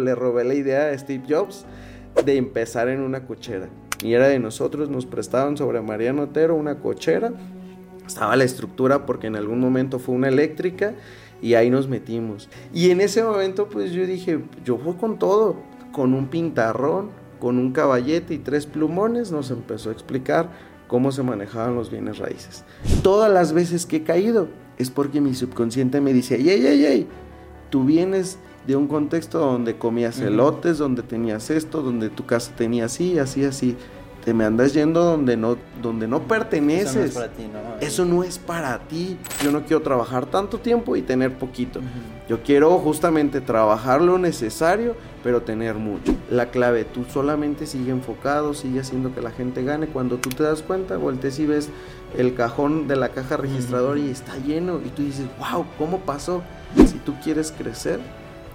le robé la idea a Steve Jobs de empezar en una cochera. Y era de nosotros, nos prestaban sobre Mariano Otero una cochera. Estaba la estructura porque en algún momento fue una eléctrica y ahí nos metimos. Y en ese momento pues yo dije, yo voy con todo, con un pintarrón, con un caballete y tres plumones, nos empezó a explicar cómo se manejaban los bienes raíces. Todas las veces que he caído es porque mi subconsciente me dice, ey, ey, ey, tú vienes de un contexto donde comías elotes, donde tenías esto, donde tu casa tenía así, así, así. Te me andas yendo donde no, donde no perteneces. Eso no es para ti, ¿no? Eso no es para ti. Yo no quiero trabajar tanto tiempo y tener poquito. Yo quiero justamente trabajar lo necesario, pero tener mucho. La clave, tú solamente sigue enfocado, sigue haciendo que la gente gane. Cuando tú te das cuenta, voltees y ves el cajón de la caja registradora y está lleno. Y tú dices, wow, ¿cómo pasó? Si tú quieres crecer,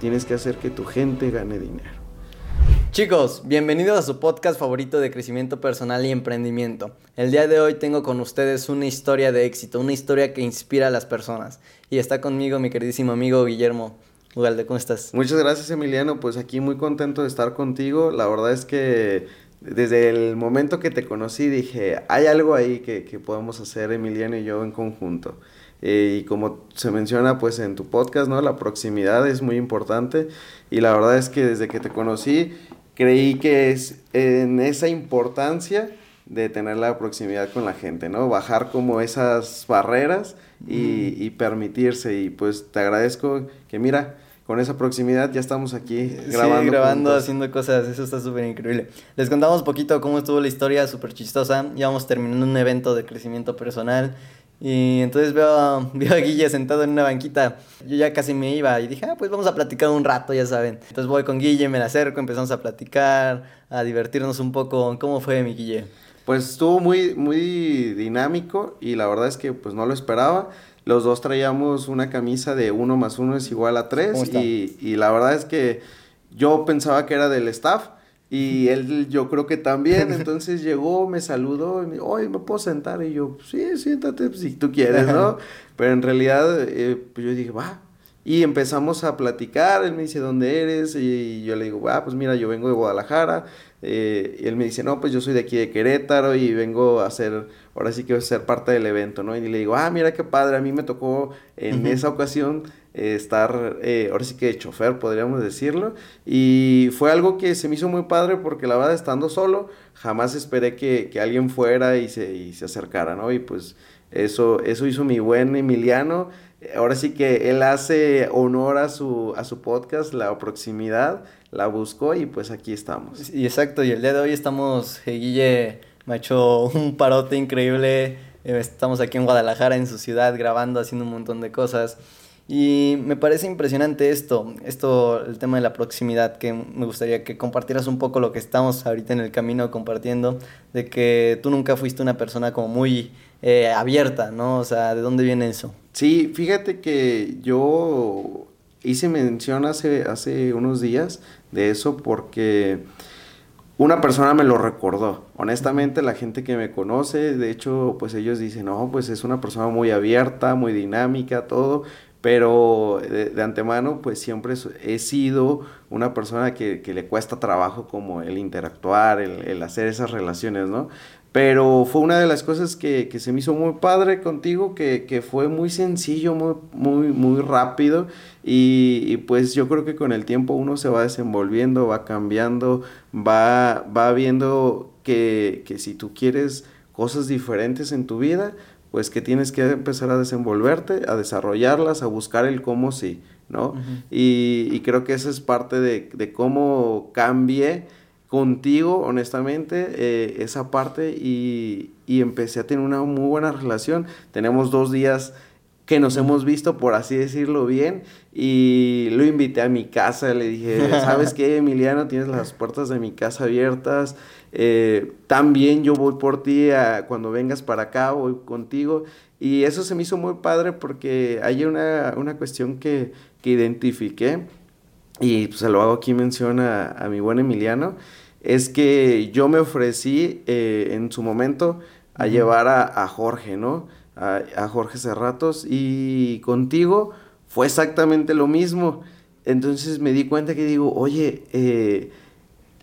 tienes que hacer que tu gente gane dinero. Chicos, bienvenidos a su podcast favorito de crecimiento personal y emprendimiento. El día de hoy tengo con ustedes una historia de éxito, una historia que inspira a las personas. Y está conmigo mi queridísimo amigo Guillermo. Ugalde, ¿cómo estás? Muchas gracias Emiliano, pues aquí muy contento de estar contigo. La verdad es que desde el momento que te conocí dije, hay algo ahí que, que podemos hacer Emiliano y yo en conjunto. Eh, y como se menciona pues en tu podcast, ¿no? La proximidad es muy importante y la verdad es que desde que te conocí creí que es en esa importancia de tener la proximidad con la gente, ¿no? Bajar como esas barreras y, permitirse. Y pues te agradezco que mira, con esa proximidad ya estamos aquí grabando. Sí, grabando, haciendo cosas, eso está súper increíble. Les contamos un poquito cómo estuvo la historia, súper chistosa. Ya vamos terminando un evento de crecimiento personal. Y entonces veo, veo a Guille sentado en una banquita. Yo ya casi me iba y dije, ah, pues vamos a platicar un rato, ya saben. Entonces voy con Guille, me la acerco, empezamos a platicar, a divertirnos un poco. ¿Cómo fue mi Guille? Pues estuvo muy, muy dinámico y la verdad es que pues no lo esperaba. Los dos traíamos una camisa de uno más uno es igual a tres y, y la verdad es que yo pensaba que era del staff y él, yo creo que también, entonces llegó, me saludó, y me dijo, oye, ¿me puedo sentar? Y yo, sí, siéntate pues, si tú quieres, ¿no? Pero en realidad, eh, pues yo dije, va. Y empezamos a platicar, él me dice, ¿dónde eres? Y yo le digo, va, pues mira, yo vengo de Guadalajara. Eh, y él me dice, no, pues yo soy de aquí de Querétaro y vengo a hacer, ahora sí que voy a ser parte del evento, ¿no? Y le digo, ah, mira qué padre, a mí me tocó en esa ocasión estar, eh, ahora sí que de chofer, podríamos decirlo. Y fue algo que se me hizo muy padre porque la verdad, estando solo, jamás esperé que, que alguien fuera y se, y se acercara, ¿no? Y pues eso, eso hizo mi buen Emiliano. Ahora sí que él hace honor a su, a su podcast, la proximidad, la buscó y pues aquí estamos. Y exacto, y el día de hoy estamos, eh, Guille me ha hecho un parote increíble. Eh, estamos aquí en Guadalajara, en su ciudad, grabando, haciendo un montón de cosas. Y me parece impresionante esto, esto, el tema de la proximidad, que me gustaría que compartieras un poco lo que estamos ahorita en el camino compartiendo, de que tú nunca fuiste una persona como muy eh, abierta, ¿no? O sea, ¿de dónde viene eso? Sí, fíjate que yo hice mención hace, hace unos días de eso porque una persona me lo recordó. Honestamente, la gente que me conoce, de hecho, pues ellos dicen, no, pues es una persona muy abierta, muy dinámica, todo, pero de, antemano pues siempre he sido una persona que, le cuesta trabajo como el interactuar, el, hacer esas relaciones, ¿no? Pero fue una de las cosas que, se me hizo muy padre contigo, que, fue muy sencillo, muy, muy, muy rápido y, pues yo creo que con el tiempo uno se va desenvolviendo, va cambiando, va, va viendo que, que si tú quieres cosas diferentes en tu vida, pues que tienes que empezar a desenvolverte, a desarrollarlas, a buscar el cómo sí, ¿no? y, creo que esa es parte de, cómo cambié contigo, honestamente, eh, esa parte y, y, empecé a tener una muy buena relación. Tenemos dos días que nos hemos visto, por así decirlo bien, y lo invité a mi casa, le dije, ¿sabes qué, Emiliano? Tienes las puertas de mi casa abiertas, eh, también yo voy por ti cuando vengas para acá, voy contigo. Y eso se me hizo muy padre porque hay una, cuestión que, que, identifiqué y pues, se lo hago aquí mención a, mi buen Emiliano, es que yo me ofrecí eh, en su momento a llevar a, Jorge, ¿no? A, a Jorge Cerratos y contigo fue exactamente lo mismo. entonces me di cuenta que digo, oye, eh,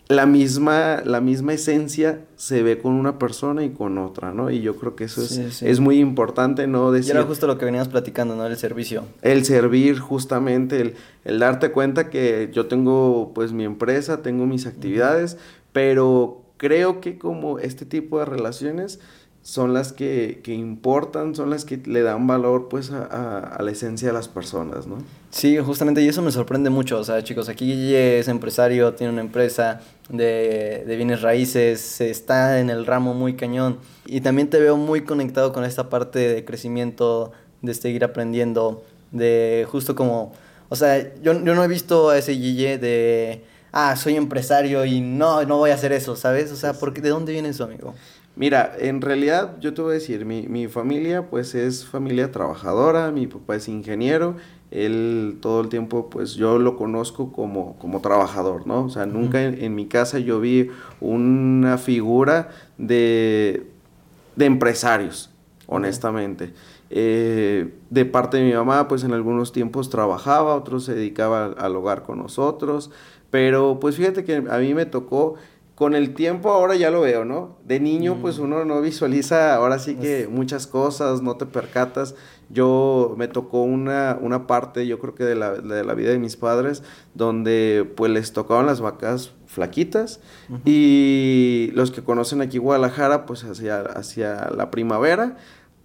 la misma, la misma esencia se ve con una persona y con otra, ¿no? Y yo creo que eso es, es muy importante, ¿no? Decir, y era justo lo que veníamos platicando, ¿no? El servicio. El servir, justamente, el, el darte cuenta que yo tengo, pues, mi empresa, tengo mis actividades, pero creo que como este tipo de relaciones son las que, que, importan, son las que le dan valor pues a, a, la esencia de las personas, ¿no? Sí, justamente, y eso me sorprende mucho, o sea, chicos, aquí es empresario, tiene una empresa de, de bienes raíces, está en el ramo muy cañón, y también te veo muy conectado con esta parte de crecimiento, de seguir aprendiendo, de justo como, o sea, yo, yo no he visto a ese Guille de, ah, soy empresario y no, no voy a hacer eso, ¿sabes? O sea, porque, ¿de dónde viene eso, amigo? Mira, en realidad yo te voy a decir, mi, mi, familia pues es familia trabajadora, mi papá es ingeniero, él todo el tiempo pues yo lo conozco como, como trabajador, ¿no? O sea, nunca en, mi casa yo vi una figura de, de empresarios, honestamente. Eh, de parte de mi mamá pues en algunos tiempos trabajaba, otros se dedicaba al hogar con nosotros, pero pues fíjate que a mí me tocó con el tiempo ahora ya lo veo, ¿no? De niño pues mm. uno no visualiza ahora sí que muchas cosas, no te percatas. Yo me tocó una, una parte, yo creo que de la, de la vida de mis padres, donde pues les tocaban las vacas flaquitas y los que conocen aquí Guadalajara pues hacia, hacia la primavera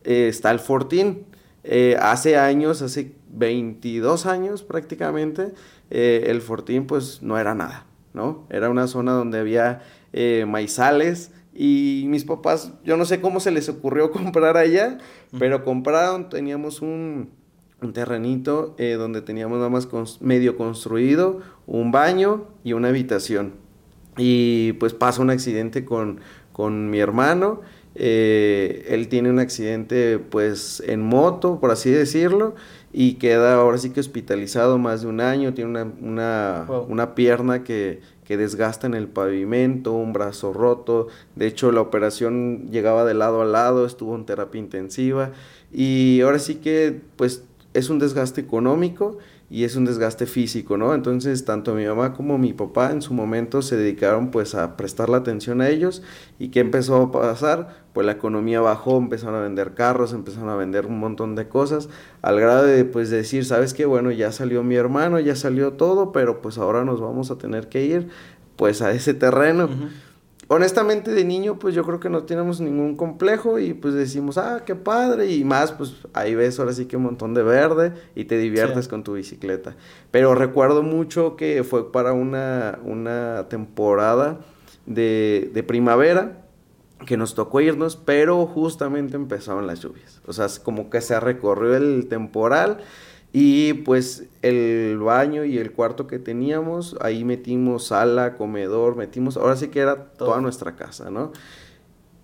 eh, está el Fortín. Eh, hace años, hace 22 años prácticamente, eh, el Fortín pues no era nada ¿no? Era una zona donde había eh, maizales y mis papás, yo no sé cómo se les ocurrió comprar allá, pero compraron, teníamos un, terrenito eh, donde teníamos nada más medio construido, un baño y una habitación. Y pues pasa un accidente con, con mi hermano. Eh, él tiene un accidente pues en moto, por así decirlo, y queda ahora sí que hospitalizado más de un año, tiene una, una, una pierna que, que desgasta en el pavimento, un brazo roto, de hecho la operación llegaba de lado a lado, estuvo en terapia intensiva y ahora sí que pues es un desgaste económico y es un desgaste físico, ¿no? Entonces, tanto mi mamá como mi papá en su momento se dedicaron pues a prestar la atención a ellos y ¿qué empezó a pasar? Pues la economía bajó, empezaron a vender carros, empezaron a vender un montón de cosas, al grado de pues decir, ¿sabes qué? Bueno, ya salió mi hermano, ya salió todo, pero pues ahora nos vamos a tener que ir pues a ese terreno honestamente de niño pues yo creo que no tenemos ningún complejo y pues decimos, ah, qué padre y más pues ahí ves ahora sí que un montón de verde y te diviertes con tu bicicleta. Pero recuerdo mucho que fue para una, una temporada de, de primavera que nos tocó irnos, pero justamente empezaron las lluvias. O sea, como que se recorrió el temporal y pues el baño y el cuarto que teníamos, ahí metimos sala, comedor, metimos, ahora sí que era toda nuestra casa, ¿no?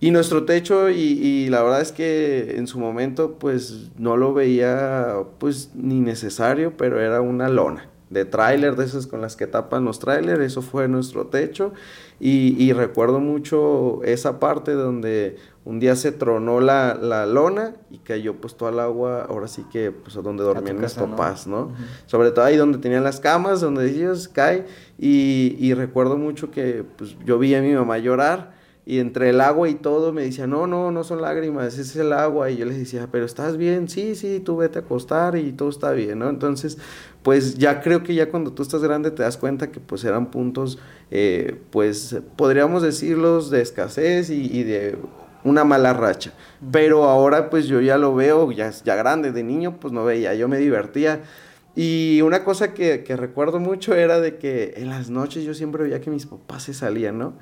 Y nuestro techo, y, y, la verdad es que en su momento pues no lo veía pues ni necesario, pero era una lona de tráiler, de esas con las que tapan los tráiler, eso fue nuestro techo. Y, y, recuerdo mucho esa parte donde un día se tronó la, la, lona y cayó pues toda el agua, ahora sí que pues a donde dormían mis papás, ¿no? Sobre todo ahí donde tenían las camas, donde ellos cae y, y, recuerdo mucho que pues yo vi a mi mamá llorar y entre el agua y todo me decía, no, no, no son lágrimas, ese es el agua y yo les decía, pero ¿estás bien? Sí, sí, tú vete a acostar y todo está bien, ¿no? Entonces, pues ya creo que ya cuando tú estás grande te das cuenta que pues eran puntos, eh, pues podríamos decirlos de escasez y, y de una mala racha. Pero ahora pues yo ya lo veo, ya, ya grande, de niño pues no veía, yo me divertía. Y una cosa que, que, recuerdo mucho era de que en las noches yo siempre veía que mis papás se salían, ¿no?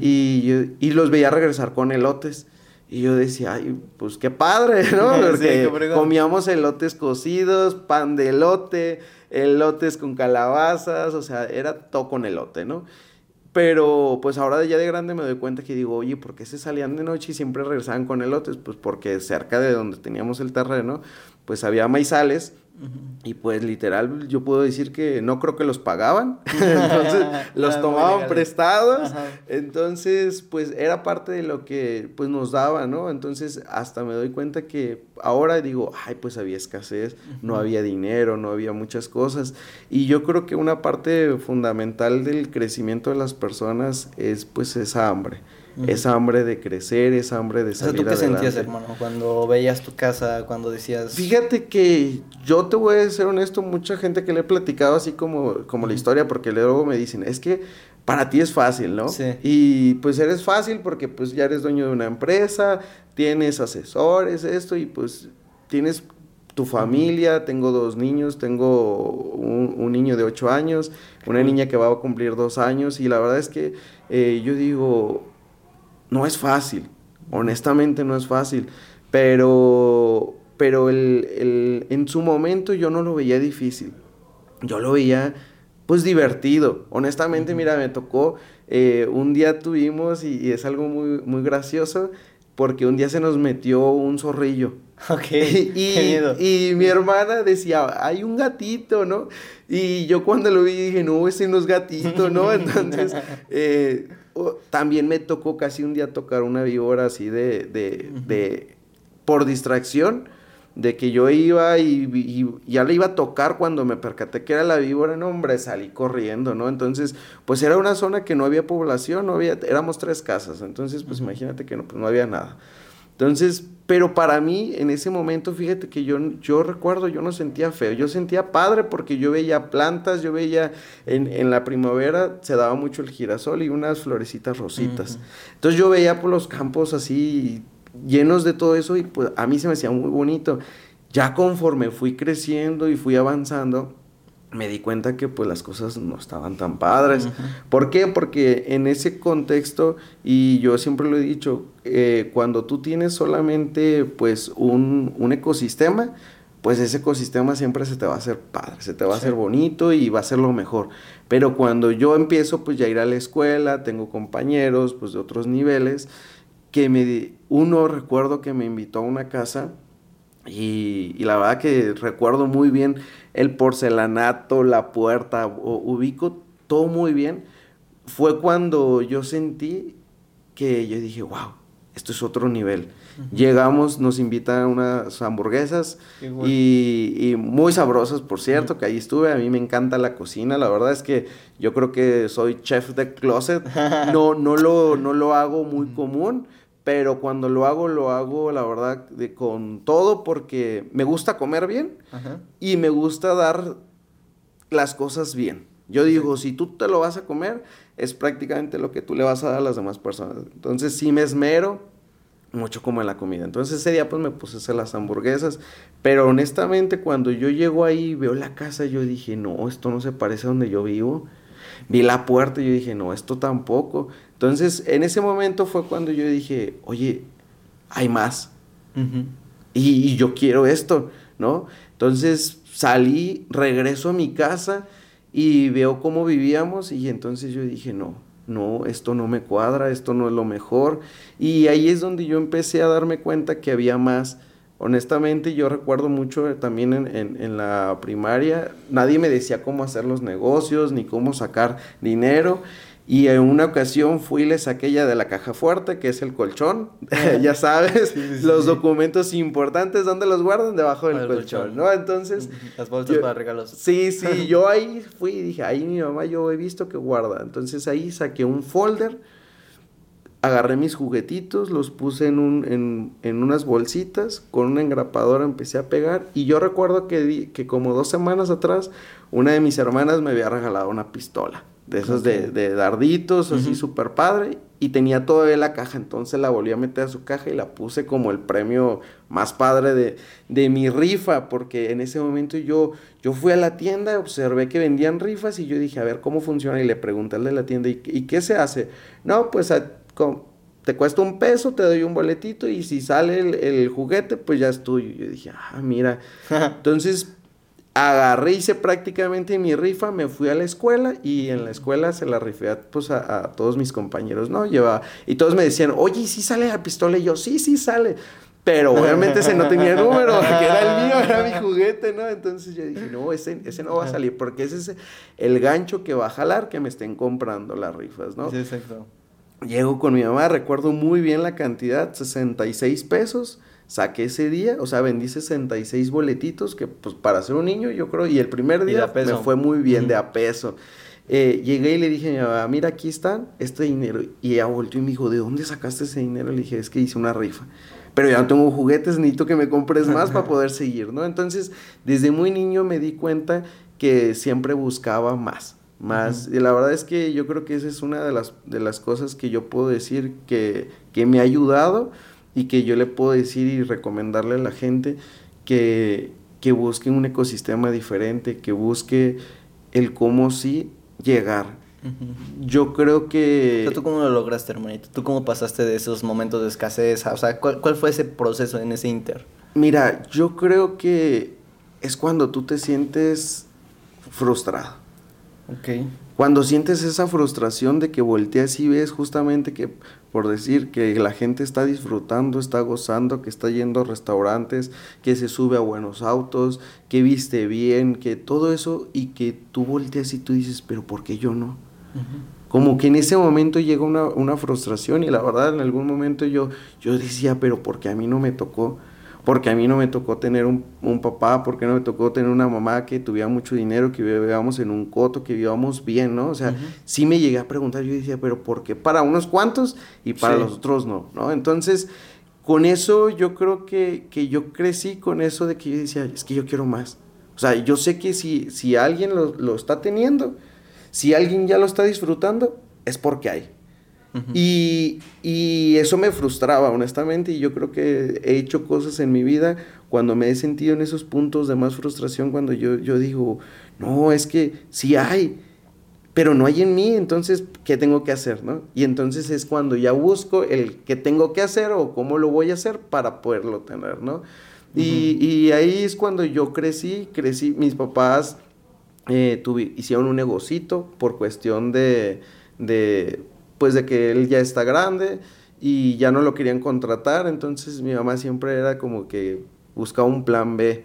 Y, y los veía regresar con elotes. Y yo decía, ay, pues qué padre, ¿no? Porque comíamos elotes cocidos, pan de elote, elotes con calabazas, o sea, era todo con elote, ¿no? Pero pues ahora ya de grande me doy cuenta que digo, oye, ¿por qué se salían de noche y siempre regresaban con elotes? Pues porque cerca de donde teníamos el terreno, pues había maizales Y pues literal, yo puedo decir que no creo que los pagaban, entonces los tomaban prestados, entonces pues era parte de lo que pues nos daba, ¿no? Entonces hasta me doy cuenta que ahora digo, ay, pues había escasez, no había dinero, no había muchas cosas. Y yo creo que una parte fundamental del crecimiento de las personas es pues esa hambre esa hambre de crecer, esa hambre de salir ¿tú qué sentías, hermano, cuando veías tu casa, cuando decías... Fíjate que yo te voy a ser honesto, mucha gente que le he platicado así como, como la historia, porque luego me dicen, es que para ti es fácil, ¿no? Sí. Y pues eres fácil porque pues ya eres dueño de una empresa, tienes asesores, esto, y pues tienes tu familia, tengo dos niños, tengo un, niño de ocho años, una niña que va a cumplir dos años, y la verdad es que eh, yo digo, no es fácil, honestamente no es fácil, pero, pero el, en su momento yo no lo veía difícil, yo lo veía pues divertido, honestamente mira, me tocó, eh, un día tuvimos y, es algo muy, muy gracioso, porque un día se nos metió un zorrillo. Ok. y, y, mi hermana decía, hay un gatito, ¿no? Y yo cuando lo vi dije, no, ese no es gatito, ¿no? Entonces, eh, también me tocó casi un día tocar una víbora así de, de, de por distracción, de que yo iba y, ya le iba a tocar cuando me percaté que era la víbora, no hombre, salí corriendo, ¿no? Entonces, pues era una zona que no había población, no había, éramos tres casas, entonces, pues imagínate que no, pues no había nada. Entonces, pero para mí, en ese momento, fíjate que yo, yo recuerdo, yo no sentía feo, yo sentía padre porque yo veía plantas, yo veía en, la primavera se daba mucho el girasol y unas florecitas rositas. Entonces yo veía por los campos así llenos de todo eso y pues a mí se me hacía muy bonito. Ya conforme fui creciendo y fui avanzando, me di cuenta que pues las cosas no estaban tan padres. ¿Por qué? Porque en ese contexto, y yo siempre lo he dicho, eh, cuando tú tienes solamente pues un, un, ecosistema, pues ese ecosistema siempre se te va a hacer padre, se te va a hacer bonito y va a ser lo mejor. Pero cuando yo empiezo pues ya a ir a la escuela, tengo compañeros pues de otros niveles, que me, uno recuerdo que me invitó a una casa y, y la verdad que recuerdo muy bien el porcelanato, la puerta, ubico todo muy bien. Fue cuando yo sentí que yo dije, wow, esto es otro nivel. Llegamos, nos invitan a unas hamburguesas y, muy sabrosas, por cierto, que ahí estuve. A mí me encanta la cocina. La verdad es que yo creo que soy chef de closet. No, no, lo, no lo hago muy común, pero cuando lo hago, lo hago, la verdad, de, con todo porque me gusta comer bien y me gusta dar las cosas bien. Yo digo, si tú te lo vas a comer, es prácticamente lo que tú le vas a dar a las demás personas. Entonces, sí me esmero mucho como en la comida. Entonces, ese día, pues, me puse a hacer las hamburguesas. Pero, honestamente, cuando yo llego ahí, veo la casa, yo dije, no, esto no se parece a donde yo vivo. Vi la puerta y yo dije, no, esto tampoco. Entonces, en ese momento fue cuando yo dije, oye, hay más. y, yo quiero esto, ¿no? Entonces salí, regreso a mi casa y veo cómo vivíamos y entonces yo dije, no, no, esto no me cuadra, esto no es lo mejor. Y ahí es donde yo empecé a darme cuenta que había más. Honestamente, yo recuerdo mucho también en, en, la primaria, nadie me decía cómo hacer los negocios ni cómo sacar dinero. Y en una ocasión fui y le saqué ya de la caja fuerte, que es el colchón, ya sabes, los documentos importantes, ¿dónde los guardan? Debajo del colchón, ¿no? Entonces... Las bolsas para regalos. Sí, sí, yo ahí fui y dije, ahí mi mamá yo he visto que guarda. Entonces ahí saqué un folder, agarré mis juguetitos, los puse en, un, en, en unas bolsitas, con una engrapadora empecé a pegar. Y yo recuerdo que, que como dos semanas atrás, una de mis hermanas me había regalado una pistola de esos de, de, darditos, así súper padre, y tenía todavía la caja, entonces la volví a meter a su caja y la puse como el premio más padre de, de mi rifa, porque en ese momento yo, yo fui a la tienda, observé que vendían rifas y yo dije, a ver cómo funciona, y le pregunté al de la tienda, ¿y, qué se hace? No, pues te cuesta un peso, te doy un boletito, y si sale el, el juguete, pues ya es tuyo. Yo dije, ah, mira, entonces agarré, hice prácticamente mi rifa, me fui a la escuela y en la escuela se la rifé pues, a, todos mis compañeros, ¿no? Llevaba, y todos me decían, oye, ¿sí sale la pistola? Y yo, sí, sí sale. Pero obviamente ese no tenía número, que era el mío, era mi juguete, ¿no? Entonces yo dije, no, ese, ese no va a salir, porque ese es el gancho que va a jalar que me estén comprando las rifas, ¿no? Sí, exacto. Llego con mi mamá, recuerdo muy bien la cantidad, 66 pesos. Saqué ese día, o sea, vendí 66 boletitos, que pues para ser un niño yo creo, y el primer día me fue muy bien de a peso. Eh, llegué y le dije a mi mamá, mira, aquí está este dinero. Y ella volvió y me dijo, ¿de dónde sacaste ese dinero? Le dije, es que hice una rifa. Pero ya no tengo juguetes, necesito que me compres más para poder seguir, ¿no? Entonces, desde muy niño me di cuenta que siempre buscaba más más. Y la verdad es que yo creo que esa es una de las, de las cosas que yo puedo decir que, que me ha ayudado y que yo le puedo decir y recomendarle a la gente que, que busque un ecosistema diferente, que busque el cómo sí llegar. Yo creo que... ¿Tú cómo lo lograste, hermanito? ¿Tú cómo pasaste de esos momentos de escasez? O sea, ¿cuál, ¿cuál fue ese proceso en ese inter? Mira, yo creo que es cuando tú te sientes frustrado. Ok. Cuando sientes esa frustración de que volteas y ves justamente que, por decir, que la gente está disfrutando, está gozando, que está yendo a restaurantes, que se sube a buenos autos, que viste bien, que todo eso, y que tú volteas y tú dices, pero ¿por qué yo no? Como que en ese momento llega una, una, frustración y la verdad en algún momento yo, yo decía, pero ¿por qué a mí no me tocó? Porque a mí no me tocó tener un, un, papá, porque no me tocó tener una mamá que tuviera mucho dinero, que vivíamos en un coto, que vivíamos bien, ¿no? O sea, sí me llegué a preguntar, yo decía, pero ¿por qué para unos cuantos y para los otros no, ¿no? Entonces, con eso yo creo que, que, yo crecí con eso de que yo decía, es que yo quiero más. O sea, yo sé que si, si alguien lo, lo está teniendo, si alguien ya lo está disfrutando, es porque hay y, y, eso me frustraba, honestamente, y yo creo que he hecho cosas en mi vida cuando me he sentido en esos puntos de más frustración, cuando yo, yo digo, no, es que sí hay, pero no hay en mí, entonces, ¿qué tengo que hacer? ¿no? Y entonces es cuando ya busco el qué tengo que hacer o cómo lo voy a hacer para poderlo tener, ¿no? y, y, ahí es cuando yo crecí, crecí, mis papás eh, hicieron un negocito por cuestión de, de pues de que él ya está grande y ya no lo querían contratar, entonces mi mamá siempre era como que buscaba un plan B.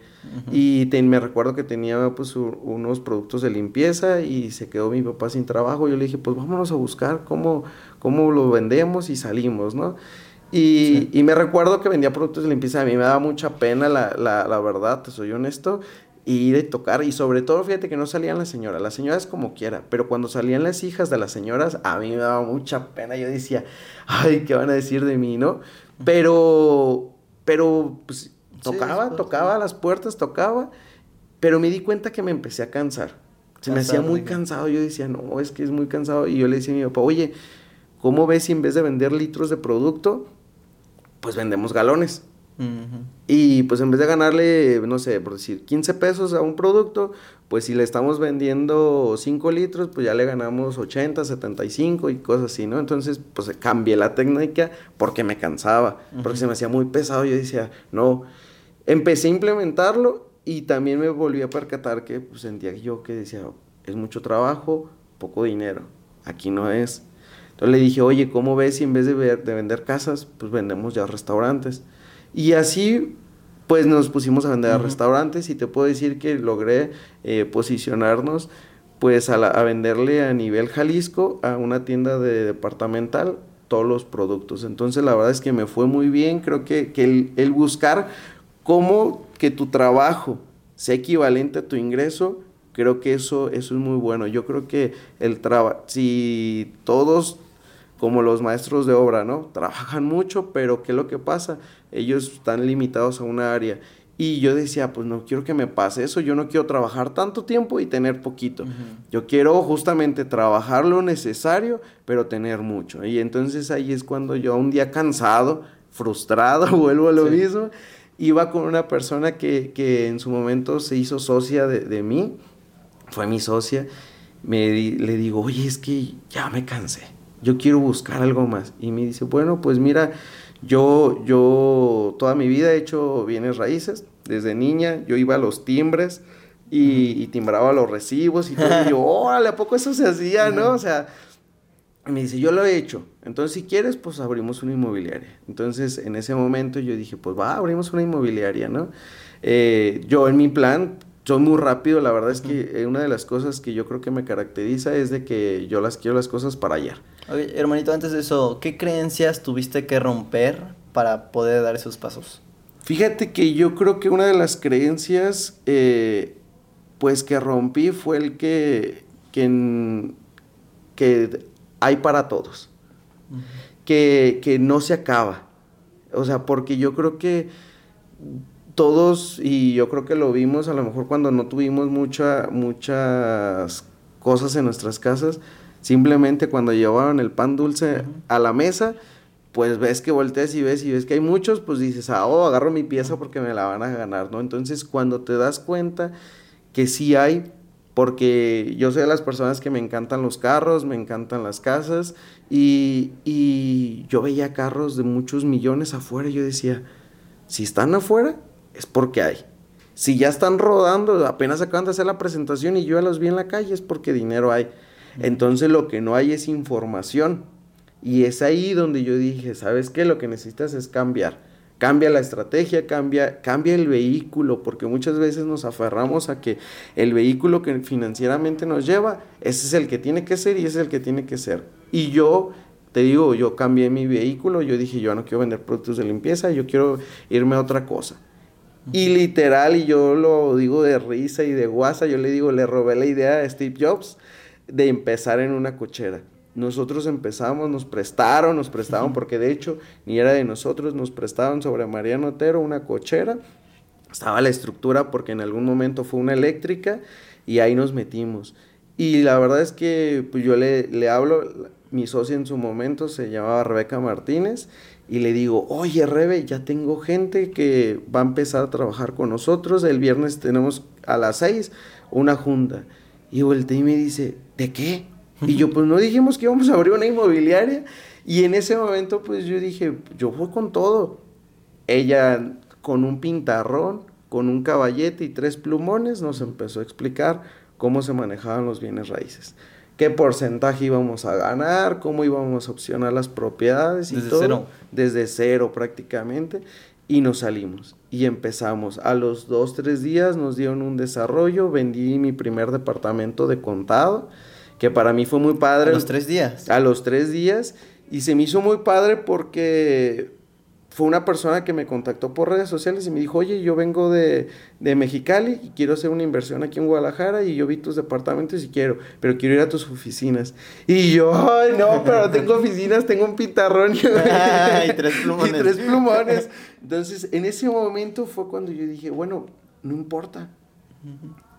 Y me recuerdo que tenía pues unos productos de limpieza y se quedó mi papá sin trabajo. Yo le dije, pues vámonos a buscar cómo, cómo lo vendemos y salimos, ¿no? Y, y, me recuerdo que vendía productos de limpieza. A mí me daba mucha pena, la, la, la verdad, te soy honesto y ir tocar. Y sobre todo, fíjate que no salían las señoras, las señoras como quiera, pero cuando salían las hijas de las señoras, a mí me daba mucha pena. Yo decía, ay, ¿qué van a decir de mí, no? Pero, pero, pues, tocaba, tocaba las puertas, tocaba, pero me di cuenta que me empecé a cansar. Se me hacía muy cansado. Yo decía, no, es que es muy cansado. Y yo le decía a mi papá, oye, ¿cómo ves si en vez de vender litros de producto, pues vendemos galones? Y pues en vez de ganarle, no sé, por decir 15 pesos a un producto, pues si le estamos vendiendo 5 litros, pues ya le ganamos 80, 75 y cosas así, ¿no? Entonces, pues cambié la técnica porque me cansaba, porque se me hacía muy pesado. Yo decía, no, empecé a implementarlo y también me volví a percatar que pues, sentía yo que decía, es mucho trabajo, poco dinero, aquí no es. Entonces le dije, oye, ¿cómo ves si en vez de, de vender casas, pues vendemos ya restaurantes? Y así, pues nos pusimos a vender a restaurantes y te puedo decir que logré eh, posicionarnos pues a, venderle a nivel Jalisco a una tienda de departamental todos los productos. Entonces la verdad es que me fue muy bien, creo que, que el, buscar cómo que tu trabajo sea equivalente a tu ingreso, creo que eso, eso es muy bueno. Yo creo que el trabajo, si todos como los maestros de obra, ¿no? Trabajan mucho, pero ¿qué es lo que pasa? Ellos están limitados a una área. Y yo decía, pues no quiero que me pase eso, yo no quiero trabajar tanto tiempo y tener poquito. Yo quiero justamente trabajar lo necesario, pero tener mucho. Y entonces ahí es cuando yo un día cansado, frustrado, vuelvo a lo mismo, iba con una persona que, que, en su momento se hizo socia de, de mí, fue mi socia, me le digo, oye, es que ya me cansé yo quiero buscar algo más. Y me dice, bueno, pues mira, yo, yo toda mi vida he hecho bienes raíces. Desde niña yo iba a los timbres y, timbraba los recibos y todo. y yo, órale, ¿a poco eso se hacía, no? O sea, me dice, yo lo he hecho. Entonces, si quieres, pues abrimos una inmobiliaria. Entonces, en ese momento yo dije, pues va, abrimos una inmobiliaria, ¿no? Eh, yo en mi plan, soy muy rápido, la verdad es que una de las cosas que yo creo que me caracteriza es de que yo las quiero las cosas para ayer. Hermanito, antes de eso, ¿qué creencias tuviste que romper para poder dar esos pasos? Fíjate que yo creo que una de las creencias, eh, pues que rompí fue el que, que, que hay para todos, que, que no se acaba. O sea, porque yo creo que todos, y yo creo que lo vimos a lo mejor cuando no tuvimos mucha, muchas cosas en nuestras casas, simplemente cuando llevaban el pan dulce a la mesa, pues ves que volteas y ves y ves que hay muchos, pues dices, ah, oh, agarro mi pieza porque me la van a ganar, ¿no? Entonces, cuando te das cuenta que sí hay, porque yo soy de las personas que me encantan los carros, me encantan las casas, y, y yo veía carros de muchos millones afuera y yo decía, si están afuera, es porque hay. Si ya están rodando, apenas acaban de hacer la presentación y yo ya los vi en la calle, es porque dinero hay. Entonces lo que no hay es información. Y es ahí donde yo dije, ¿sabes qué? Lo que necesitas es cambiar. Cambia la estrategia, cambia, cambia el vehículo, porque muchas veces nos aferramos a que el vehículo que financieramente nos lleva, ese es el que tiene que ser y ese es el que tiene que ser. Y yo te digo, yo cambié mi vehículo, yo dije, yo no quiero vender productos de limpieza, yo quiero irme a otra cosa. Y literal, y yo lo digo de risa y de guasa, yo le digo, le robé la idea a Steve Jobs de empezar en una cochera. Nosotros empezamos, nos prestaron, nos prestaron, porque de hecho ni era de nosotros, nos prestaron sobre Mariano Otero una cochera. Estaba la estructura porque en algún momento fue una eléctrica y ahí nos metimos. Y la verdad es que pues yo le, le hablo, mi socia en su momento se llamaba Rebeca Martínez y le digo, oye Rebe, ya tengo gente que va a empezar a trabajar con nosotros, el viernes tenemos a las seis una junta. Y volteé y me dice, ¿de qué? Y yo, pues no dijimos que íbamos a abrir una inmobiliaria. Y en ese momento, pues yo dije, yo voy con todo. Ella con un pintarrón, con un caballete y tres plumones, nos empezó a explicar cómo se manejaban los bienes raíces qué porcentaje íbamos a ganar, cómo íbamos a opcionar las propiedades y desde todo. Cero. Desde cero prácticamente. Y nos salimos y empezamos. A los dos, tres días nos dieron un desarrollo, vendí mi primer departamento de contado, que para mí fue muy padre. A los tres días. A los tres días. Y se me hizo muy padre porque fue una persona que me contactó por redes sociales y me dijo, oye, yo vengo de, Mexicali y quiero hacer una inversión aquí en Guadalajara y yo vi tus departamentos y quiero, pero quiero ir a tus oficinas. Y yo, ay, no, pero tengo oficinas, tengo un pitarrón y, tres plumones. y tres plumones. Entonces, en ese momento fue cuando yo dije, bueno, no importa,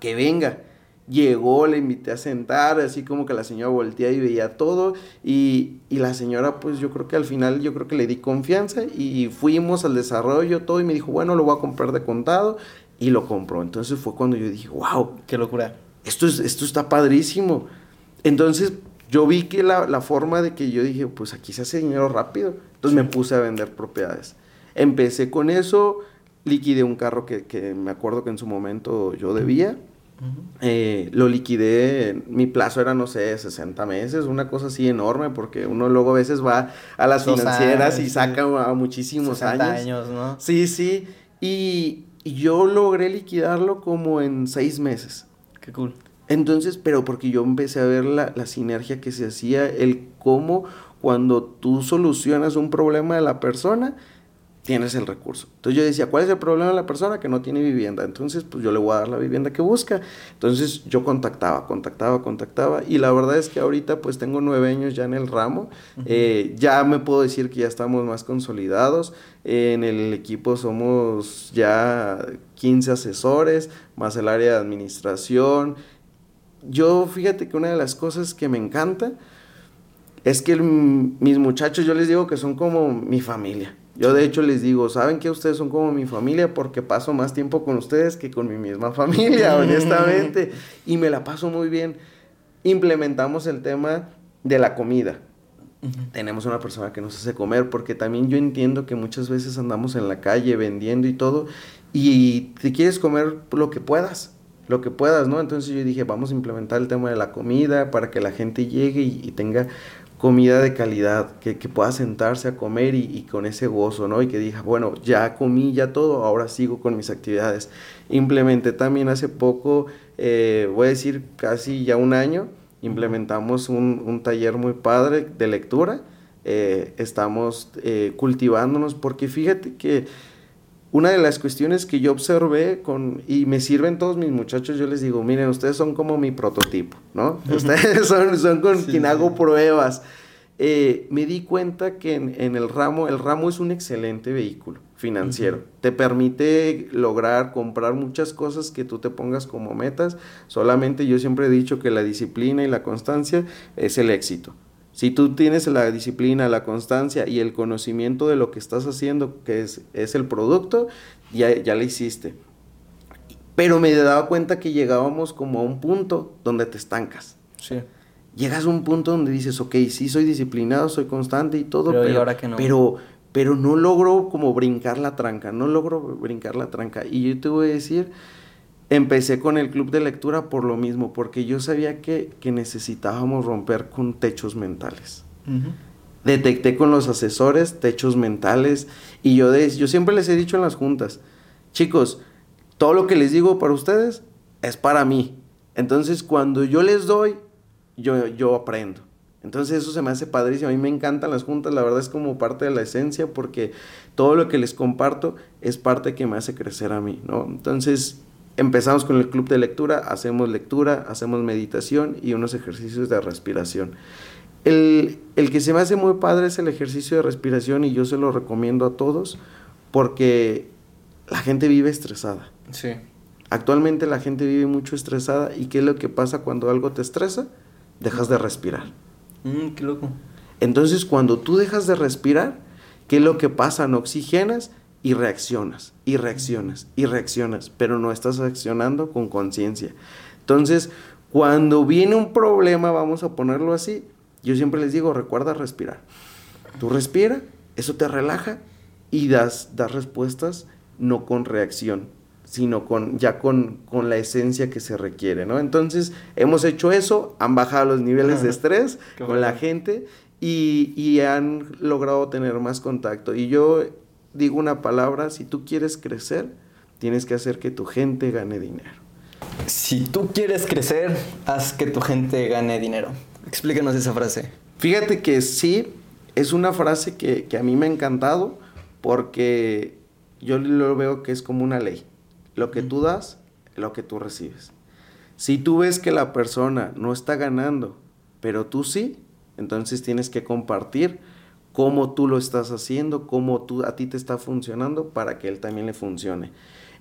que venga llegó, le invité a sentar, así como que la señora voltea y veía todo y, y, la señora pues yo creo que al final yo creo que le di confianza y fuimos al desarrollo todo y me dijo, bueno, lo voy a comprar de contado y lo compró. Entonces fue cuando yo dije, wow. Qué locura. Esto, es, esto está padrísimo. Entonces yo vi que la, la forma de que yo dije, pues aquí se hace dinero rápido. Entonces me puse a vender propiedades. Empecé con eso, liquidé un carro que, que me acuerdo que en su momento yo debía eh, lo liquidé, mi plazo era, no sé, 60 meses, una cosa así enorme, porque uno luego a veces va a las financieras y saca a muchísimos años. años, ¿no? Sí, sí, y, yo logré liquidarlo como en seis meses. Qué cool. Entonces, pero porque yo empecé a ver la, la sinergia que se hacía, el cómo cuando tú solucionas un problema de la persona, tienes el recurso. Entonces yo decía, ¿cuál es el problema de la persona que no tiene vivienda? Entonces, pues yo le voy a dar la vivienda que busca. Entonces yo contactaba, contactaba, contactaba. Y la verdad es que ahorita pues tengo nueve años ya en el ramo. Eh, ya me puedo decir que ya estamos más consolidados. en el equipo somos ya 15 asesores, más el área de administración. Yo fíjate que una de las cosas que me encanta es que mis muchachos, yo les digo que son como mi familia. Yo de hecho les digo, ¿saben que ustedes son como mi familia? Porque paso más tiempo con ustedes que con mi misma familia, honestamente. Y me la paso muy bien. Implementamos el tema de la comida. Tenemos una persona que nos hace comer porque también yo entiendo que muchas veces andamos en la calle vendiendo y todo y te quieres comer lo que puedas, lo que puedas, ¿no? Entonces yo dije, vamos a implementar el tema de la comida para que la gente llegue y tenga comida de calidad, que, pueda sentarse a comer y, con ese gozo, ¿no? Y que diga, bueno, ya comí ya todo, ahora sigo con mis actividades. Implementé también hace poco, eh, voy a decir casi ya un año, implementamos un, taller muy padre de lectura. Eh, estamos eh, cultivándonos porque fíjate que una de las cuestiones que yo observé con, y me sirven todos mis muchachos, yo les digo, miren, ustedes son como mi prototipo, ¿no? Ustedes son, con quien hago pruebas. Eh, me di cuenta que en, el ramo, el ramo es un excelente vehículo financiero. Te permite lograr comprar muchas cosas que tú te pongas como metas. Solamente yo siempre he dicho que la disciplina y la constancia es el éxito. Si tú tienes la disciplina, la constancia y el conocimiento de lo que estás haciendo, que es, es el producto, ya, ya lo hiciste. Pero me daba cuenta que llegábamos como a un punto donde te estancas. Sí. Llegas a un punto donde dices, ok, sí soy disciplinado, soy constante y todo, pero, ahora que no? pero, pero no logro como brincar la tranca, no logro brincar la tranca. Y yo te voy a decir, Empecé con el club de lectura por lo mismo, porque yo sabía que, necesitábamos romper con techos mentales. Detecté con los asesores techos mentales y yo, yo siempre les he dicho en las juntas, chicos, todo lo que les digo para ustedes es para mí. Entonces cuando yo les doy, yo, yo aprendo. Entonces eso se me hace padrísimo. A mí me encantan las juntas, la verdad es como parte de la esencia porque todo lo que les comparto es parte que me hace crecer a mí, ¿no? Entonces empezamos con el club de lectura, hacemos lectura, hacemos meditación y unos ejercicios de respiración. El, que se me hace muy padre es el ejercicio de respiración y yo se lo recomiendo a todos porque la gente vive estresada. Sí. Actualmente la gente vive mucho estresada y ¿qué es lo que pasa cuando algo te estresa? Dejas de respirar. Mm, qué loco. Entonces cuando tú dejas de respirar, ¿qué es lo que pasa? No oxigenas y reaccionas, y reaccionas, y reaccionas, pero no estás reaccionando con conciencia. Entonces, cuando viene un problema, vamos a ponerlo así, yo siempre les digo, recuerda respirar. Tú respira, eso te relaja y das, das respuestas no con reacción, sino con, ya con, con, la esencia que se requiere, ¿no? Entonces, hemos hecho eso, han bajado los niveles de estrés con la gente y, y, han logrado tener más contacto. Y yo digo una palabra, si tú quieres crecer, tienes que hacer que tu gente gane dinero. Si tú quieres crecer, haz que tu gente gane dinero. Explícanos esa frase. Fíjate que sí, es una frase que, a mí me ha encantado porque yo lo veo que es como una ley. Lo que tú das, lo que tú recibes. Si tú ves que la persona no está ganando, pero tú sí, entonces tienes que compartir cómo tú lo estás haciendo, cómo tú, a ti te está funcionando para que él también le funcione.